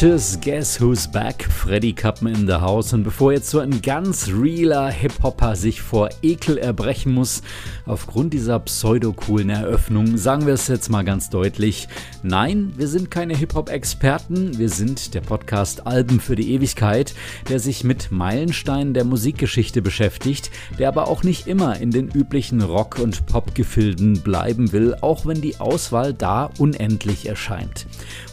Bitches, guess who's back? Freddy Kappen in the house. Und bevor jetzt so ein ganz realer Hip-Hopper sich vor Ekel erbrechen muss, aufgrund dieser pseudo-coolen Eröffnung, sagen wir es jetzt mal ganz deutlich. Nein, wir sind keine Hip-Hop-Experten. Wir sind der Podcast Alben für die Ewigkeit, der sich mit Meilensteinen der Musikgeschichte beschäftigt, der aber auch nicht immer in den üblichen Rock- und Pop-Gefilden bleiben will, auch wenn die Auswahl da unendlich erscheint.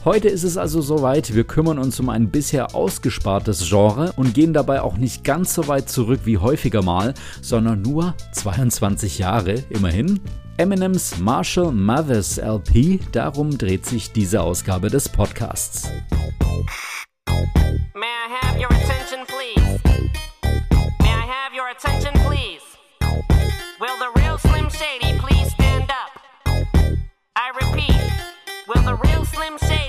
Heute ist es also soweit, wir kümmern uns um ein bisher ausgespartes Genre und gehen dabei auch nicht ganz so weit zurück wie häufiger mal, sondern nur 22 Jahre immerhin. Eminems Marshall Mathers LP, darum dreht sich diese Ausgabe des Podcasts. May I have your attention, please? May I have your attention, please? Will the real Slim Shady please stand up? I repeat, will the real Slim Shady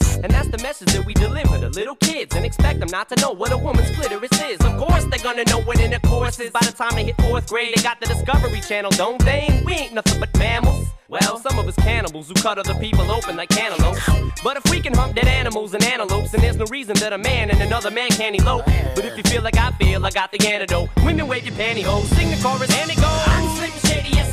and that's the message that we deliver to little kids and expect them not to know what a woman's clitoris is. Of course, they're gonna know what intercourse is. By the time they hit fourth grade, they got the Discovery Channel, don't they? We ain't nothing but mammals. Well, some of us cannibals who cut other people open like cantaloupes. But if we can hump dead animals and antelopes, then there's no reason that a man and another man can't elope. But if you feel like I feel, I got the antidote. Women wave your pantyhose, sing the chorus, and it goes. I'm Slim Shady, yes,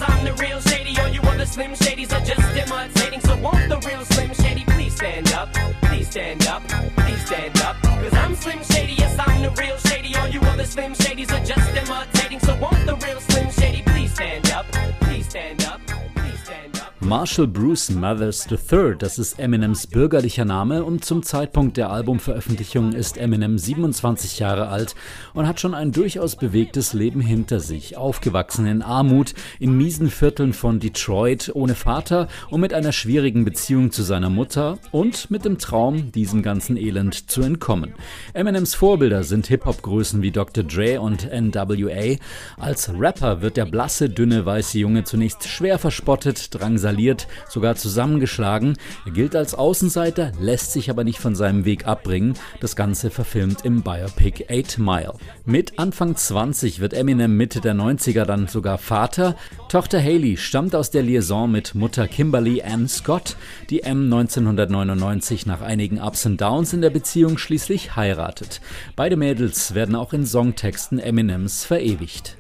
Marshall Bruce Mathers III, das ist Eminems bürgerlicher Name und zum Zeitpunkt der Albumveröffentlichung ist Eminem 27 Jahre alt und hat schon ein durchaus bewegtes Leben hinter sich. Aufgewachsen in Armut, in miesen Vierteln von Detroit, ohne Vater und mit einer schwierigen Beziehung zu seiner Mutter und mit dem Traum, diesem ganzen Elend zu entkommen. Eminems Vorbilder sind Hip-Hop-Größen wie Dr. Dre und NWA. Als Rapper wird der blasse, dünne, weiße Junge zunächst schwer verspottet, drangsaliert verliert, sogar zusammengeschlagen. Er gilt als Außenseiter, lässt sich aber nicht von seinem Weg abbringen. Das Ganze verfilmt im Biopic 8 Mile. Mit Anfang 20 wird Eminem Mitte der 90er dann sogar Vater. Tochter Haley stammt aus der Liaison mit Mutter Kimberly Ann Scott, die M 1999 nach einigen Ups und Downs in der Beziehung schließlich heiratet. Beide Mädels werden auch in Songtexten Eminems verewigt.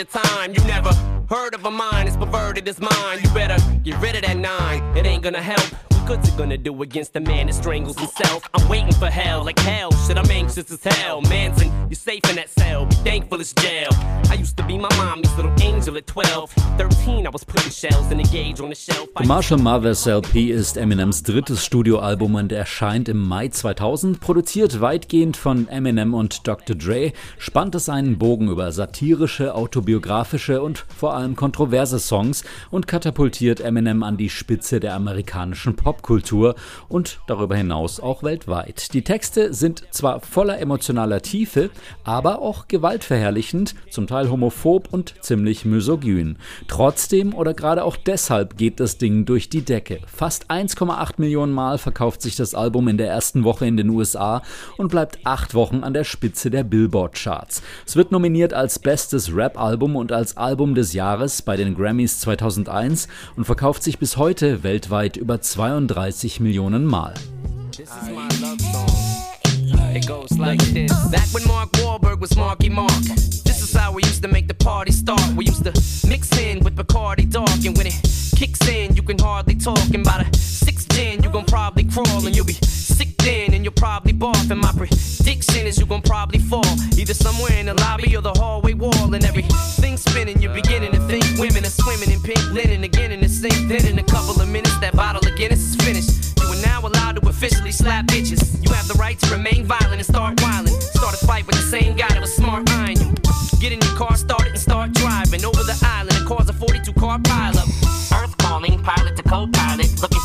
A time. You never heard of a mind as perverted as mine. You better get rid of that nine. It ain't gonna help good's it gonna do against a man that strangles himself? I'm waiting for hell, like hell. Shit, I'm anxious as hell. Manson, you're safe in that cell. Be thankful it's jail. I used to be my mommy's little angel at 12. 13, I was putting shells in the gauge on the shelf. The Marshall Mathers LP ist Eminems drittes Studioalbum und erscheint im Mai 2000. Produziert weitgehend von Eminem und Dr. Dre, spannt es einen Bogen über satirische, autobiografische und vor allem kontroverse Songs und katapultiert Eminem an die Spitze der amerikanischen Pop Popkultur und darüber hinaus auch weltweit. Die Texte sind zwar voller emotionaler Tiefe, aber auch gewaltverherrlichend, zum Teil homophob und ziemlich misogyn. Trotzdem oder gerade auch deshalb geht das Ding durch die Decke. Fast 1,8 Millionen Mal verkauft sich das Album in der ersten Woche in den USA und bleibt acht Wochen an der Spitze der Billboard-Charts. Es wird nominiert als bestes Rap-Album und als Album des Jahres bei den Grammys 2001 und verkauft sich bis heute weltweit über 32 35 Millionen Mal. It goes like this. Back when Mark Wahlberg was Marky Mark. This is how we used to make party start. We used to mix in Dark. And when it kicks in, you can hardly talk. And by the sixth gin, you gon' probably crawl. And you'll be sick then and you're probably barf. And my prediction is you're gonna probably fall either somewhere in the lobby or the hallway wall. And everything's spinning, you're beginning to think women are swimming in pink linen again in the sink. Then in a couple of minutes, that bottle of Guinness is finished. You are now allowed to officially slap bitches. You have the right to remain violent and start whiling. Start a fight with the same guy that was smart eyeing you. Get in your car, start it, and start driving over the island and cause a 42 car pileup. Earth calling, pilot to co pilot. Looking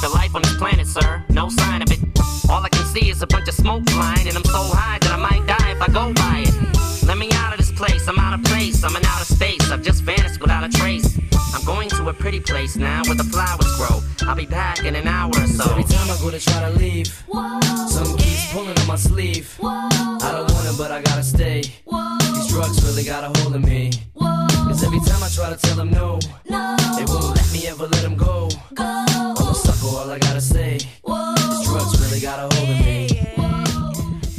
I'll be back in an hour or so. Every time I go to try to leave, something keeps pulling on my sleeve. I don't want it, but I gotta stay. These drugs really got a hold of me. Cause every time I try to tell them no,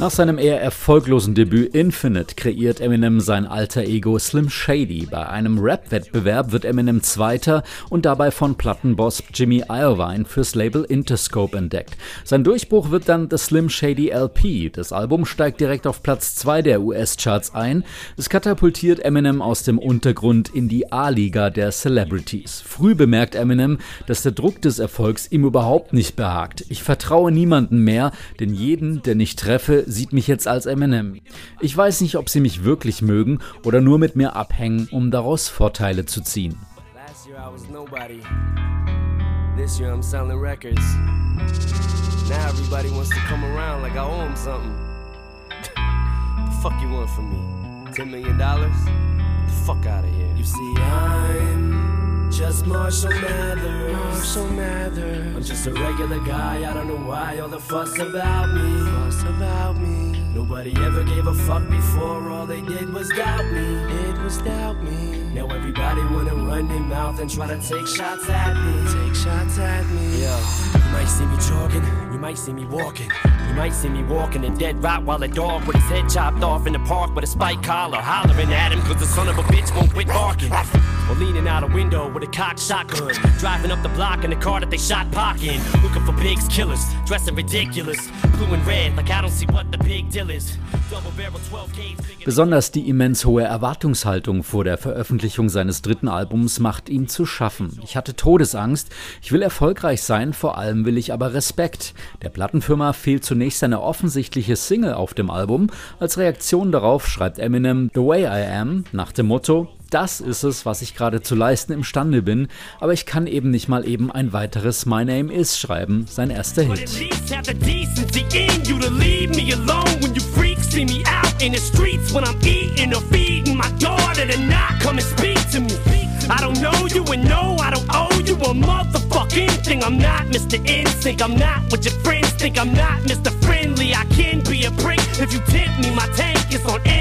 Nach seinem eher erfolglosen Debüt Infinite kreiert Eminem sein alter Ego Slim Shady. Bei einem Rap-Wettbewerb wird Eminem Zweiter und dabei von Plattenboss Jimmy Iovine fürs Label Interscope entdeckt. Sein Durchbruch wird dann The Slim Shady LP. Das Album steigt direkt auf Platz 2 der US-Charts ein. Es katapultiert Eminem aus dem Untergrund in die A-Liga der Celebrities. Früh bemerkt Eminem, dass der Druck des Erfolgs ihm überhaupt nicht behagt. Ich vertraue niemanden mehr, denn jeden, den ich treffe, sieht mich jetzt als Eminem. Ich weiß nicht, ob sie mich wirklich mögen oder nur mit mir abhängen, um daraus Vorteile zu ziehen. Last year I was nobody. This year I'm selling records. Now everybody wants to come around like I owe them something. the fuck you want from me? Ten million dollars? The fuck out of here. You see, I'm just Marshall Mathers. Marshall Mathers. I'm just a regular guy. I don't know why all the fuss about me. Fuss about me. Nobody ever gave a fuck before. All they did was doubt me. It was doubt me. Now everybody wanna run their mouth and try to take shots at me. Take shots at me. Yeah. You might see me jogging. You might see me walking. You might see me walking a dead rot while a dog with his head chopped off in the park with a spike collar, hollering at him cause the son of a bitch won't quit barking. Or leaning out a window with a cocked shotgun, driving up the block in the car that they shot Pac in, looking for pigs, killers, dressing ridiculous, blue and red like I don't see what the big deal is. Double barrel 12 gauge. big- Besonders die immens hohe Erwartungshaltung vor der Veröffentlichung seines dritten Albums macht ihm zu schaffen. Ich hatte Todesangst, ich will erfolgreich sein, vor allem will ich aber Respekt. Der Plattenfirma fehlt zunächst eine offensichtliche Single auf dem Album. Als Reaktion darauf schreibt Eminem The Way I Am nach dem Motto, das ist es, was ich gerade zu leisten imstande bin, aber ich kann eben nicht mal eben ein weiteres My Name Is schreiben, sein erster Hit. I don't know you and no, I don't owe you a motherfucking thing. I'm not Mr. Instinct, I'm not what your friends think. I'm not Mr. Friendly, I can be a prick if you tempt me. My tank is on empty.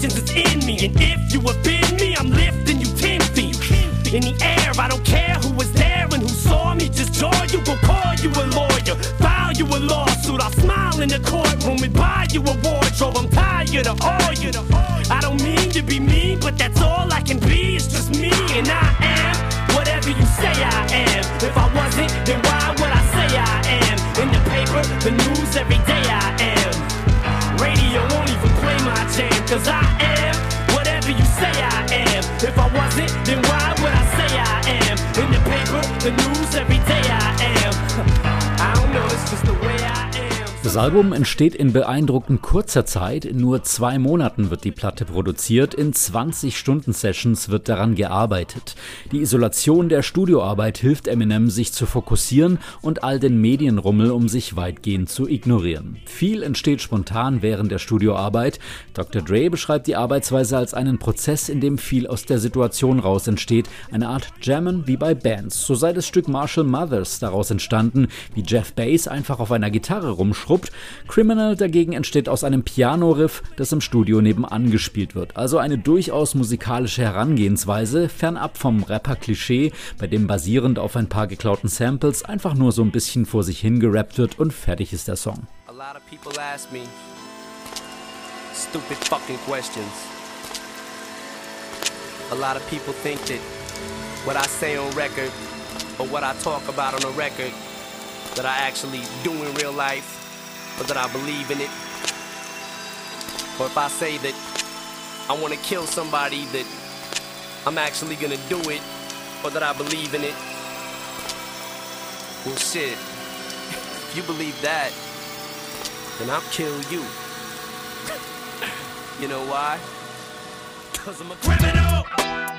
Patience is in me, and if you offend me, I'm lifting you ten feet in the air. I don't care who was there and who saw me. Just joy, you will call you a lawyer, file you a lawsuit. I'll smile in the courtroom and buy you a wardrobe. I'm tired of all you. I don't mean to be the news, Das Album entsteht in beeindruckend kurzer Zeit. In nur zwei Monaten wird die Platte produziert. In 20-Stunden-Sessions wird daran gearbeitet. Die Isolation der Studioarbeit hilft Eminem, sich zu fokussieren und all den Medienrummel um sich weitgehend zu ignorieren. Viel entsteht spontan während der Studioarbeit. Dr. Dre beschreibt die Arbeitsweise als einen Prozess, in dem viel aus der Situation raus entsteht. Eine Art Jammen wie bei Bands. So sei das Stück Marshall Mothers daraus entstanden, wie Jeff Bass einfach auf einer Gitarre rumschrubbt. Criminal dagegen entsteht aus einem Piano-Riff, das im Studio nebenan gespielt wird. Also eine durchaus musikalische Herangehensweise, fernab vom Rapper-Klischee, bei dem basierend auf ein paar geklauten Samples einfach nur so ein bisschen vor sich hingerappt wird und fertig ist der Song. Stupid fucking questions. A lot of people think that what I say on record or what I talk about on a record that I actually do in real life or that I believe in it. Or if I say that I want to kill somebody that I'm actually gonna do it or that I believe in it. Well shit. If you believe that, then I'll kill you. you know why? cause I'm a criminal.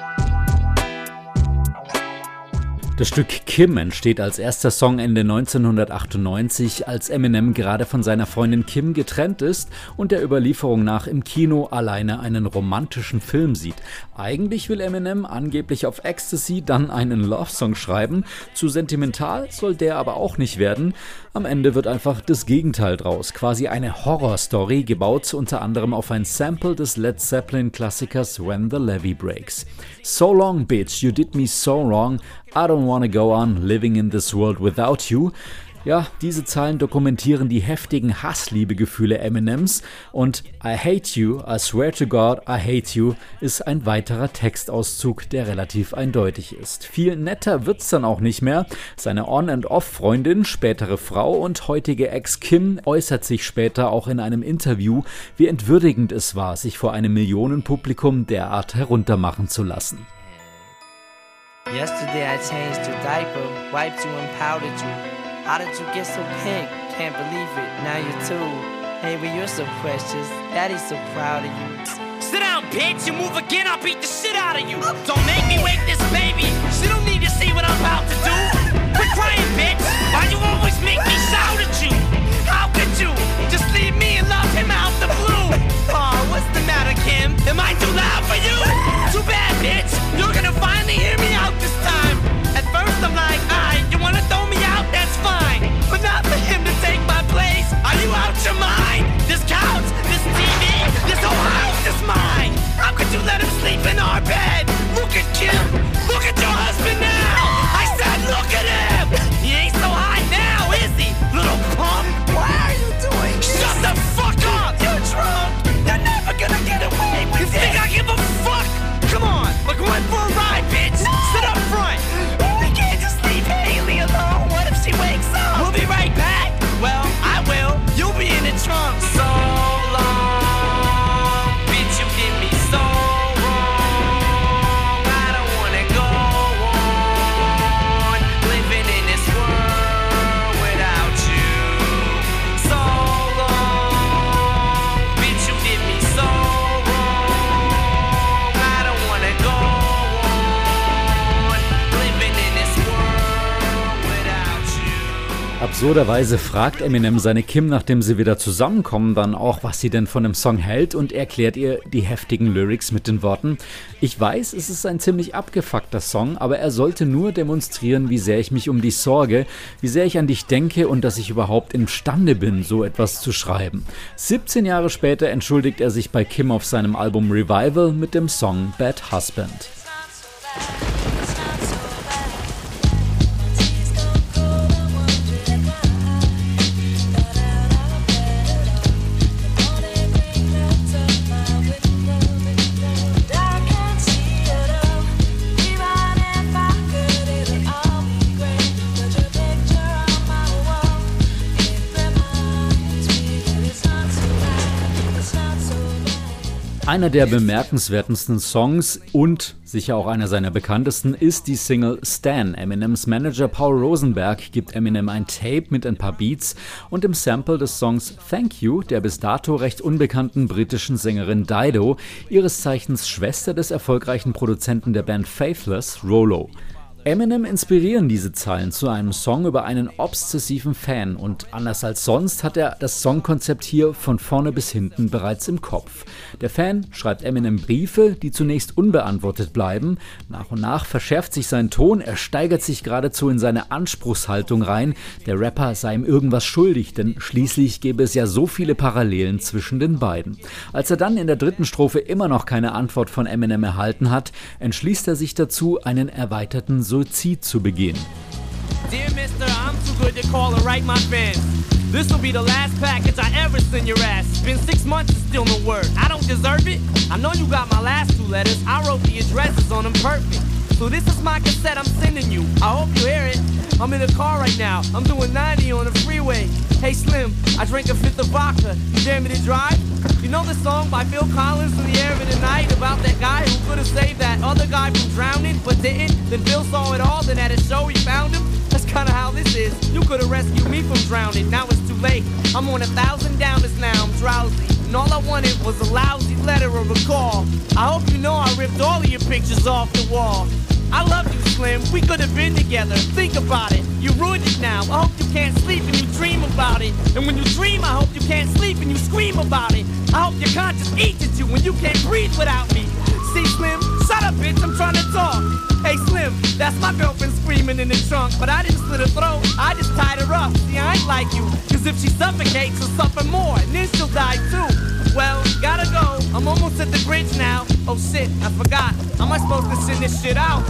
Das Stück Kim entsteht als erster Song Ende 1998, als Eminem gerade von seiner Freundin Kim getrennt ist und der Überlieferung nach im Kino alleine einen romantischen Film sieht. Eigentlich will Eminem angeblich auf Ecstasy dann einen Love-Song schreiben. Zu sentimental soll der aber auch nicht werden. Am Ende wird einfach das Gegenteil draus. Quasi eine Horror-Story, gebaut unter anderem auf ein Sample des Led Zeppelin-Klassikers When the Levee Breaks. So long, bitch, you did me so wrong. I don't wanna go on living in this world without you. Ja, diese Zahlen dokumentieren die heftigen Hassliebegefühle Eminems und I hate you, I swear to God, I hate you ist ein weiterer Textauszug, der relativ eindeutig ist. Viel netter wird's dann auch nicht mehr. Seine On- and Off-Freundin, spätere Frau und heutige Ex Kim äußert sich später auch in einem Interview, wie entwürdigend es war, sich vor einem Millionenpublikum derart heruntermachen zu lassen. Yesterday I changed your diaper, wiped you and powdered you. How did you get so pink? Can't believe it, now you're two. Hey, but you're so precious. Daddy's so proud of you. Sit down, bitch. You move again, I'll beat the shit out of you. Don't make me wake this baby. She don't need to see what I'm about to do. Quit crying, bitch. Why you always make me shout at you? How could you just leave me and love him out the Kim? Am I too loud for you? Too bad, bitch. You're gonna finally hear me out this time. At first, I'm like, alright, you wanna throw me out? That's fine. But not for him to take my place. Are you out your mind? This couch, this TV, this whole house is mine. How could you let him sleep in our bed? Look at Kim. Look at your husband now. I said, look at him. Absurderweise fragt Eminem seine Kim, nachdem sie wieder zusammenkommen, dann auch, was sie denn von dem Song hält und erklärt ihr die heftigen Lyrics mit den Worten: Ich weiß, es ist ein ziemlich abgefuckter Song, aber er sollte nur demonstrieren, wie sehr ich mich um dich sorge, wie sehr ich an dich denke und dass ich überhaupt imstande bin, so etwas zu schreiben. 17 Jahre später entschuldigt er sich bei Kim auf seinem Album Revival mit dem Song Bad Husband. Einer der bemerkenswertesten Songs und sicher auch einer seiner bekanntesten ist die Single Stan. Eminems Manager Paul Rosenberg gibt Eminem ein Tape mit ein paar Beats und dem Sample des Songs Thank You der bis dato recht unbekannten britischen Sängerin Dido, ihres Zeichens Schwester des erfolgreichen Produzenten der Band Faithless, Rolo. Eminem inspirieren diese Zeilen zu einem Song über einen obsessiven Fan und anders als sonst hat er das Songkonzept hier von vorne bis hinten bereits im Kopf. Der Fan schreibt Eminem Briefe, die zunächst unbeantwortet bleiben. Nach und nach verschärft sich sein Ton, er steigert sich geradezu in seine Anspruchshaltung rein. Der Rapper sei ihm irgendwas schuldig, denn schließlich gäbe es ja so viele Parallelen zwischen den beiden. Als er dann in der dritten Strophe immer noch keine Antwort von Eminem erhalten hat, entschließt er sich dazu, einen erweiterten Suizid zu begehen. Dear mister, I'm too good to call and write my fans. This'll be the last package I ever send your ass. Been six months and still no word. I don't deserve it. I know you got my last two letters. I wrote the addresses on them perfect. So this is my cassette I'm sending you. I hope you hear it. I'm in a car right now. I'm doing 90 on the freeway. Hey Slim, I drank a fifth of vodka. You dare me to drive? You know the song by Phil Collins in the air of the night about that guy who could have saved that other guy from drowning but didn't? Then Phil saw it all, then at a show he found him. That's kinda how this is. You could have rescued me from drowning. Now it's too late. I'm on a thousand downers now. I'm drowsy. and all I wanted was a lousy letter or a call. I hope you know I ripped all of your pictures off the wall. I love you, Slim. We could have been together. Think about it. You ruined it now. I hope you can't sleep and you dream about it. And when you dream, I hope you can't sleep and you scream about it. I hope your conscience eats at you when you can't breathe without me. See, Slim, shut up, bitch. I'm trying to talk. Hey, Slim, that's my girlfriend screaming in the trunk. But I didn't slit her throat. I just See, I ain't like you. Cause if she suffocates, she'll suffer more. And then she'll die too. Well, gotta go. I'm almost at the bridge now. Oh shit, I forgot. How am I supposed to send this shit out?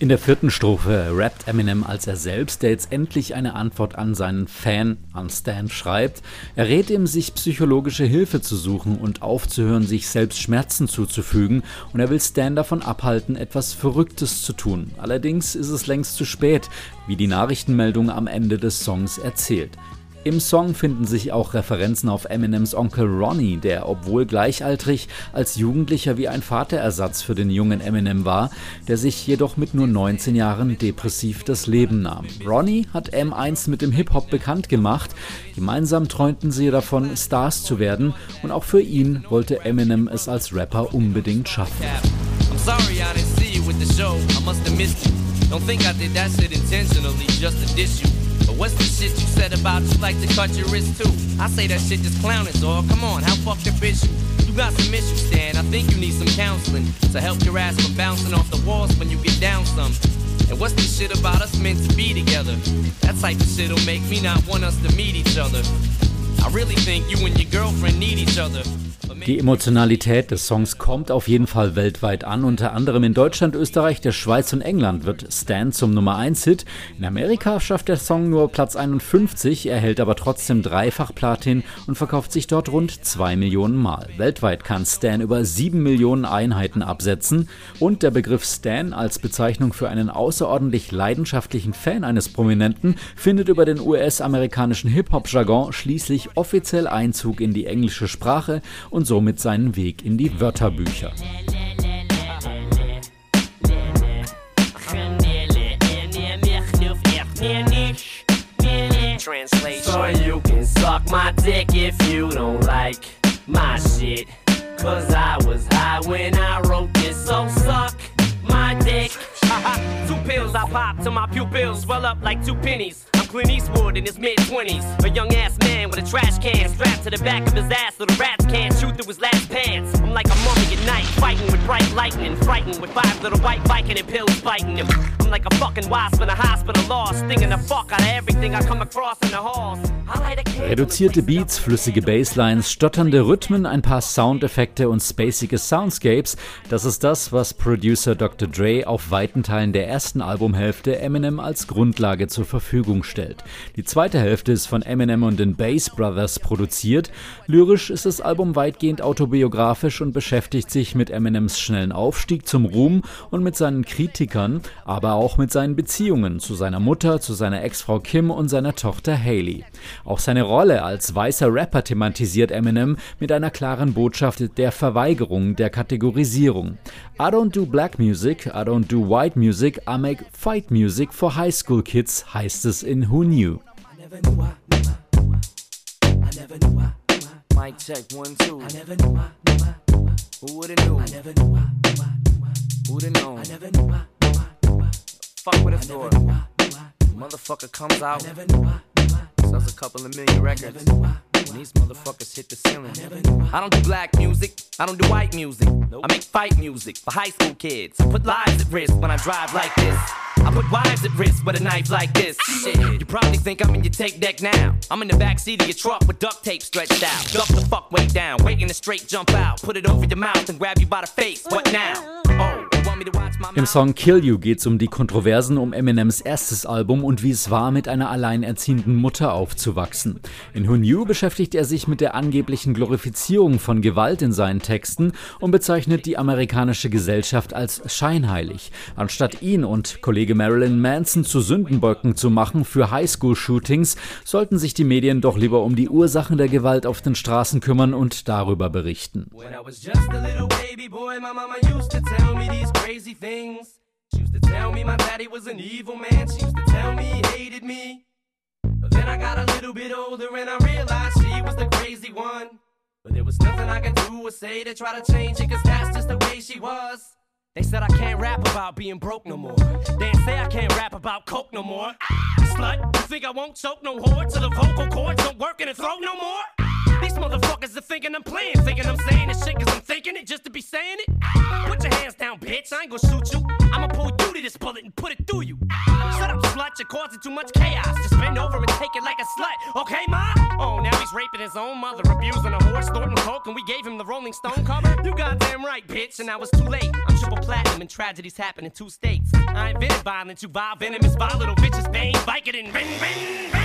In der vierten Strophe rappt Eminem als er selbst, der jetzt endlich eine Antwort an seinen Fan, an Stan, schreibt. Er rät ihm, sich psychologische Hilfe zu suchen und aufzuhören, sich selbst Schmerzen zuzufügen, und er will Stan davon abhalten, etwas Verrücktes zu tun. Allerdings ist es längst zu spät, wie die Nachrichtenmeldung am Ende des Songs erzählt. Im Song finden sich auch Referenzen auf Eminems Onkel Ronnie, der, obwohl gleichaltrig, als Jugendlicher wie ein Vaterersatz für den jungen Eminem war, der sich jedoch mit nur 19 Jahren depressiv das Leben nahm. Ronnie hat M1 mit dem Hip-Hop bekannt gemacht. Gemeinsam träumten sie davon, Stars zu werden und auch für ihn wollte Eminem es als Rapper unbedingt schaffen. Don't What's the shit you said about you like to cut your wrist too? I say that shit just clowning, dog. Come on, how fucked up bitch you? You got some issues, Stan. I think you need some counseling to help your ass from bouncing off the walls when you get down some. And what's this shit about us meant to be together? That type of shit'll make me not want us to meet each other. I really think you and your girlfriend need each other. Die Emotionalität des Songs kommt auf jeden Fall weltweit an. Unter anderem in Deutschland, Österreich, der Schweiz und England wird Stan zum Nummer 1 Hit. In Amerika schafft der Song nur Platz 51, erhält aber trotzdem dreifach Platin und verkauft sich dort rund 2 Millionen Mal. Weltweit kann Stan über 7 Millionen Einheiten absetzen und der Begriff Stan als Bezeichnung für einen außerordentlich leidenschaftlichen Fan eines Prominenten findet über den US-amerikanischen Hip-Hop-Jargon schließlich offiziell Einzug in die englische Sprache und somit seinen Weg in die Wörterbücher. Cause I was high when I wrote this, so suck my dick. two pills I pop till my pupils swell up like two pennies. Clint Eastwood in his mid 20s. A young ass man with a trash can strapped to the back of his ass so the rats can't shoot through his last pants. I'm like a mummy at night, fighting with bright lightning, frightened with five little white Viking and pills biting him. I'm like a fucking wasp in a hospital lost, stinging the fuck out of everything I come across in the halls. Reduzierte Beats, flüssige Basslines, stotternde Rhythmen, ein paar Soundeffekte und spacige Soundscapes, das ist das, was Producer Dr. Dre auf weiten Teilen der ersten Albumhälfte Eminem als Grundlage zur Verfügung stellt darstellt. Die zweite Hälfte ist von Eminem und den Bass Brothers produziert. Lyrisch ist das Album weitgehend autobiografisch und beschäftigt sich mit Eminems schnellen Aufstieg zum Ruhm und mit seinen Kritikern, aber auch mit seinen Beziehungen zu seiner Mutter, zu seiner Ex-Frau Kim und seiner Tochter Haley. Auch seine Rolle als weißer Rapper thematisiert Eminem mit einer klaren Botschaft der Verweigerung der Kategorisierung. I don't do black music, I don't do white music, I make fight music for high school kids, heißt es in Who Knew. Mic check one two. I never knew. Who woulda knew? I never knew. Who'da known? I never knew. Fuck with a thought. Motherfucker comes out. Sells a couple of million records. And these motherfuckers hit the ceiling. I don't do black music. I don't do white music. I make fight music for high school kids. I put lives at risk when I drive like this. I put wives at risk with a knife like this. Shit, you probably think I'm in your tape deck now. I'm in the backseat of your truck with duct tape stretched out. Duck the fuck way down, waiting to straight jump out. Put it over your mouth and grab you by the face. What now? Im Song Kill You geht es um die Kontroversen um Eminems erstes Album und wie es war, mit einer alleinerziehenden Mutter aufzuwachsen. In Who Knew beschäftigt er sich mit der angeblichen Glorifizierung von Gewalt in seinen Texten und bezeichnet die amerikanische Gesellschaft als scheinheilig. Anstatt ihn und Kollege Marilyn Manson zu Sündenböcken zu machen für Highschool-Shootings, sollten sich die Medien doch lieber um die Ursachen der Gewalt auf den Straßen kümmern und darüber berichten. Crazy things. She used to tell me my daddy was an evil man. She used to tell me he hated me. But then I got a little bit older and I realized she was the crazy one. But there was nothing I could do or say to try to change it, cause that's just the way she was. They said I can't rap about being broke no more. They say I can't rap about coke no more. Ah, slut, you think I won't choke no whore till the vocal cords don't work in the throat no more? These motherfuckers are thinking I'm playing, thinking I'm saying this shit cause I'm thinking it just to be saying it. Put your hands down, bitch, I ain't gonna shoot you. I'ma pull you to this bullet and put it through you. Shut up, slut, you're causing too much chaos. Just bend over and take it like a slut, okay, ma? Oh, now he's raping his own mother, abusing a horse, snorting coke, and we gave him the Rolling Stone cover? You goddamn right, bitch, and now it's too late. I'm triple platinum and tragedies happen in two states. I invented violence, you vile venomous, vile little bitches, bang, Vicodin, ring, ring, ring.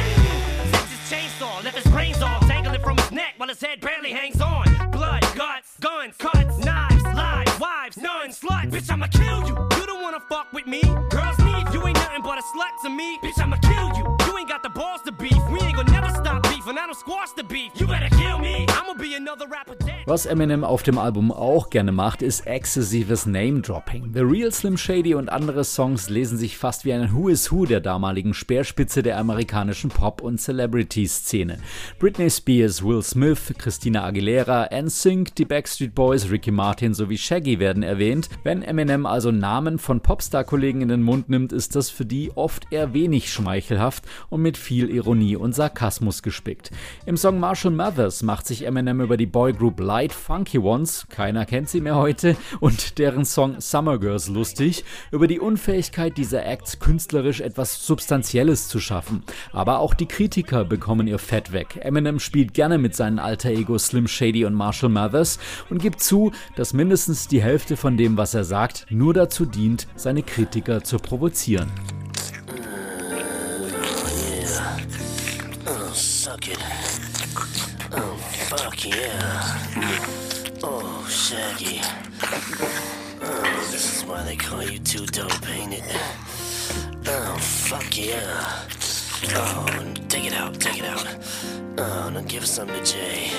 Chainsaw, left his brains all dangling from his neck while his head barely hangs on. Blood, guts, guns, cuts, knives, lies, wives, nuns, sluts. Bitch, I'ma kill you. You don't wanna fuck with me. Girls need you ain't nothing but a slut to me. Bitch, I'ma kill you. You ain't got the balls to beef. We ain't gonna never stop beef, and I don't squash the beef. You better kill me. I'ma be another rapper. Was Eminem auf dem Album auch gerne macht, ist exzessives Name-Dropping. The Real Slim Shady und andere Songs lesen sich fast wie ein Who is Who der damaligen Speerspitze der amerikanischen Pop- und Celebrity-Szene. Britney Spears, Will Smith, Christina Aguilera, NSYNC, die Backstreet Boys, Ricky Martin sowie Shaggy werden erwähnt. Wenn Eminem also Namen von Popstar-Kollegen in den Mund nimmt, ist das für die oft eher wenig schmeichelhaft und mit viel Ironie und Sarkasmus gespickt. Im Song Marshall Mathers macht sich Eminem über die Boygroup Light Funky Ones, keiner kennt sie mehr heute, und deren Song Summer Girls lustig, über die Unfähigkeit dieser Acts künstlerisch etwas Substanzielles zu schaffen. Aber auch die Kritiker bekommen ihr Fett weg. Eminem spielt gerne mit seinen alter Ego Slim Shady und Marshall Mathers und gibt zu, dass mindestens die Hälfte von dem, was er sagt, nur dazu dient, seine Kritiker zu provozieren. Oh, suck it. Oh, fuck yeah. Oh, Shaggy. Oh, this is why they call you too dope, ain't it? Oh, fuck yeah. Oh, take it out, take it out. Oh, now give some to Jay.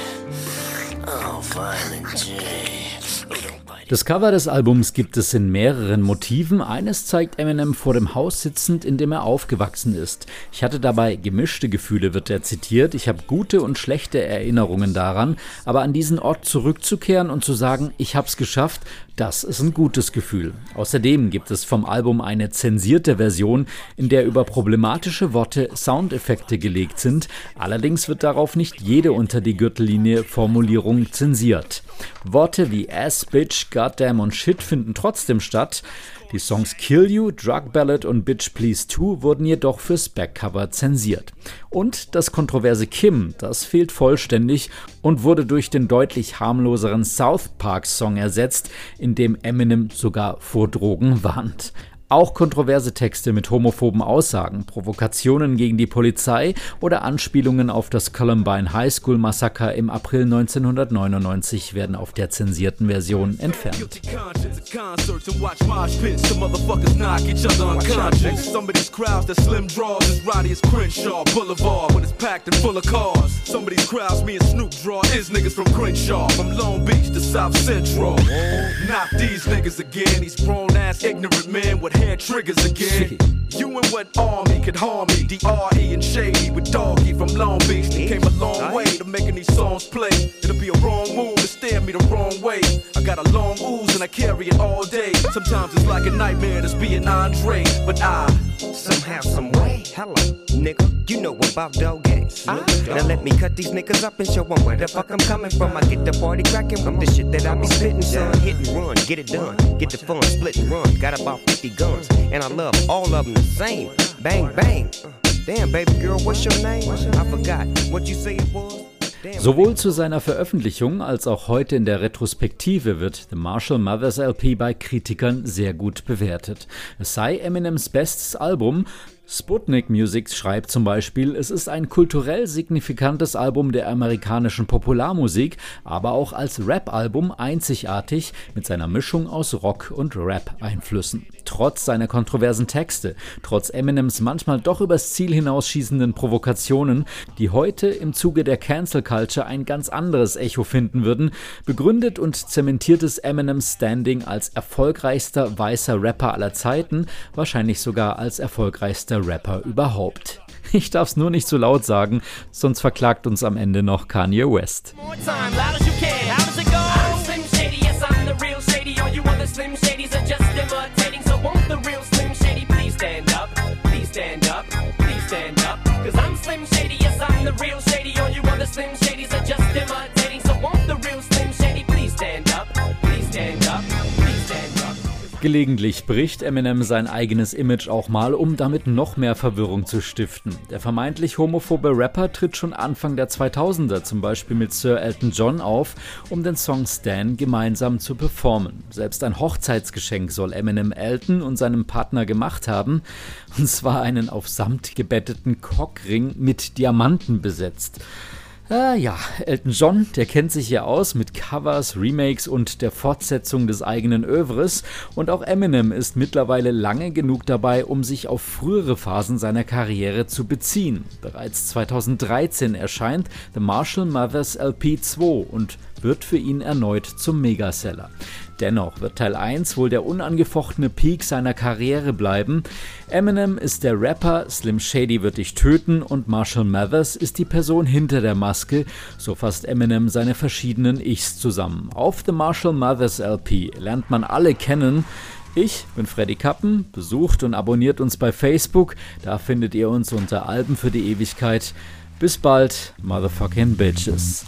Oh, Violent Jay. Oh, Das Cover des Albums gibt es in mehreren Motiven. Eines zeigt Eminem vor dem Haus sitzend, in dem er aufgewachsen ist. Ich hatte dabei gemischte Gefühle, wird er zitiert. Ich habe gute und schlechte Erinnerungen daran, aber an diesen Ort zurückzukehren und zu sagen, ich hab's geschafft, das ist ein gutes Gefühl. Außerdem gibt es vom Album eine zensierte Version, in der über problematische Worte Soundeffekte gelegt sind. Allerdings wird darauf nicht jede unter die Gürtellinie Formulierung zensiert. Worte wie Ass, Bitch, Goddamn und Shit finden trotzdem statt. Die Songs Kill You, Drug Ballad und Bitch Please 2 wurden jedoch fürs Backcover zensiert. Und das kontroverse Kim, das fehlt vollständig und wurde durch den deutlich harmloseren South Park Song ersetzt, in dem Eminem sogar vor Drogen warnt. Auch kontroverse Texte mit homophoben Aussagen, Provokationen gegen die Polizei oder Anspielungen auf das Columbine High School Massaker im April 1999 werden auf der zensierten Version entfernt. Guilty conscience at concerts and watch mosh pits. Some motherfuckers knock each other unconscious. Some of these crowds that slim draws as rowdy as Crenshaw Boulevard when it's packed and full of cars. Some of these crowds me and Snoop draw is niggas from Crenshaw, from Long Beach to South Central. Not these niggas again, these grown ass ignorant men with hair triggers again. You and what army could harm me? DRE and Shady with Doggy from Long Beach. They came a long way to making these songs play. It'll be a wrong move to stare me the wrong way. I got a long ooze and I carry it all day. Sometimes it's like a nightmare that's being Andre, but I Somehow, some way. Hello, nigga. You know about dog games. Now let me cut these niggas up and show 'em where the fuck I'm coming from. I get the party cracking from the shit that I be spitting, son. Hit and run, get it done. Get the fun, split and run. Got about 50 guns, and I love all of them the same. Bang, bang. Damn, baby girl, what's your name? I forgot what you say it was. Sowohl zu seiner Veröffentlichung als auch heute in der Retrospektive wird The Marshall Mathers LP bei Kritikern sehr gut bewertet. Es sei Eminems bestes Album. Sputnik Music schreibt zum Beispiel, es ist ein kulturell signifikantes Album der amerikanischen Popularmusik, aber auch als Rap-Album einzigartig mit seiner Mischung aus Rock- und Rap-Einflüssen. trotz seiner kontroversen Texte, trotz Eminems manchmal doch übers Ziel hinausschießenden Provokationen, die heute im Zuge der Cancel Culture ein ganz anderes Echo finden würden, begründet und zementiert es Eminems Standing als erfolgreichster weißer Rapper aller Zeiten, wahrscheinlich sogar als erfolgreichster Rapper überhaupt. Ich darf's nur nicht zu so laut sagen, sonst verklagt uns am Ende noch Kanye West. Gelegentlich bricht Eminem sein eigenes Image auch mal, um damit noch mehr Verwirrung zu stiften. Der vermeintlich homophobe Rapper tritt schon Anfang der 2000er zum Beispiel mit Sir Elton John auf, um den Song Stan gemeinsam zu performen. Selbst ein Hochzeitsgeschenk soll Eminem Elton und seinem Partner gemacht haben, und zwar einen auf Samt gebetteten Cockring mit Diamanten besetzt. Ah ja, Elton John, der kennt sich ja aus mit Covers, Remakes und der Fortsetzung des eigenen Övres und auch Eminem ist mittlerweile lange genug dabei, um sich auf frühere Phasen seiner Karriere zu beziehen. Bereits 2013 erscheint The Marshall Mothers LP 2 und wird für ihn erneut zum Megaseller. Dennoch wird Teil 1 wohl der unangefochtene Peak seiner Karriere bleiben. Eminem ist der Rapper, Slim Shady wird dich töten und Marshall Mathers ist die Person hinter der Maske, so fasst Eminem seine verschiedenen Ichs zusammen. Auf The Marshall Mathers LP lernt man alle kennen. Ich bin Freddy Kappen, besucht und abonniert uns bei Facebook, da findet ihr uns unter Alben für die Ewigkeit. Bis bald, Motherfucking Bitches.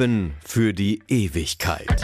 Alben für die Ewigkeit.